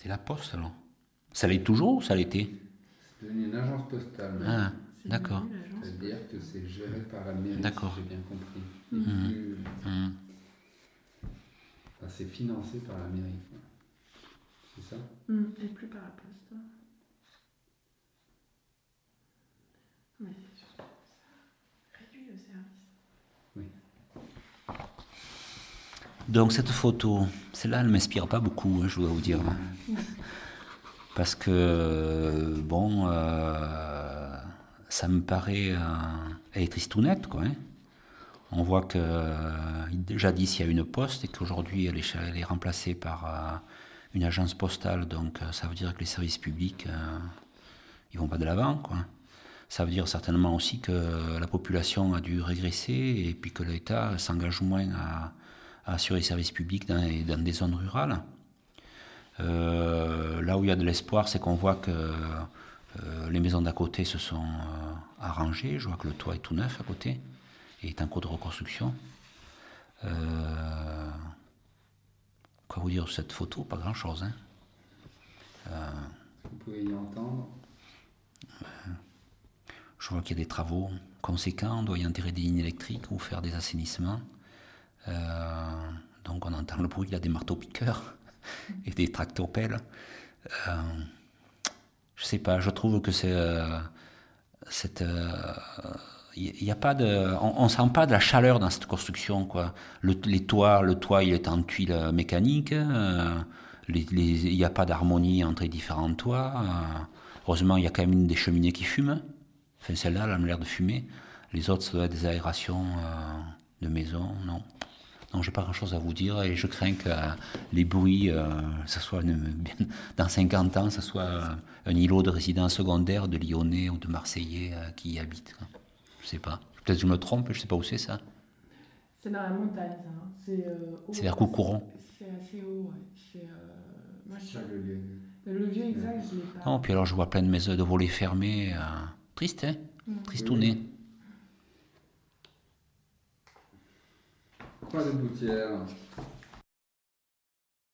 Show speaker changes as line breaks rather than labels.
C'était la poste alors. Ça l'est toujours ou ça l'était
C'est devenu une agence postale. maintenant.
Ah, d'accord.
C'est-à-dire que c'est géré par la mairie,
D'accord.
si j'ai bien compris.
Mhm.
Plus-
Hum.
enfin, c'est financé par la mairie. C'est ça
Et plus par la poste. Mais c'est surtout que ça réduit le service.
Donc cette photo, celle-là, elle ne m'inspire pas beaucoup, hein, je dois vous dire. Parce que, bon, euh, ça me paraît... euh, elle est tristounette, quoi. hein. On voit que euh, jadis, il y a une poste et qu'aujourd'hui, elle est, elle est remplacée par euh, une agence postale. Donc euh, ça veut dire que les services publics, euh, ils vont pas de l'avant, quoi. Ça veut dire certainement aussi que la population a dû régresser et puis que l'État s'engage moins à, à assurer les services publics dans, les- dans des zones rurales. Euh, là où il y a de l'espoir, c'est qu'on voit que euh, les maisons d'à côté se sont euh, arrangées. Je vois que le toit est tout neuf à côté et est en cours de reconstruction. Quoi vous dire sur cette photo? Pas grand-chose. hein.
Vous pouvez y entendre.
Je vois qu'il y a des travaux conséquents, on doit y enterrer des lignes électriques ou faire des assainissements. Euh, on entend le bruit là, des marteaux-piqueurs et des tractopelles. Euh, je sais pas, je trouve que c'est... euh, cette, euh, il y a pas de, on, on sent pas de la chaleur dans cette construction quoi. Le, les toits, le toit il est en tuiles mécaniques. euh, il n'y a pas d'harmonie entre les différents toits. euh, heureusement, il y a quand même une des cheminées qui fume. Enfin, celle-là, elle a l'air de fumer. Les autres, ça doit être des aérations euh, de maison. Non. Non, j'ai pas grand-chose à vous dire et je crains que euh, les bruits, euh, ça soit une- dans 50 ans, ça soit euh, un îlot de résidence secondaire de Lyonnais ou de Marseillais euh, qui y habitent. Je sais pas. Peut-être que je me trompe, je sais pas où c'est ça.
C'est dans la montagne, ça. hein. C'est euh,
vers Coucouron.
C'est assez haut, ouais. C'est, euh, Moi, je...
Ça, le lieu.
Le lieu exact, je l'ai pas.
Non, puis alors je vois plein de maisons de volets fermés. euh, triste, hein
那
就
不接呀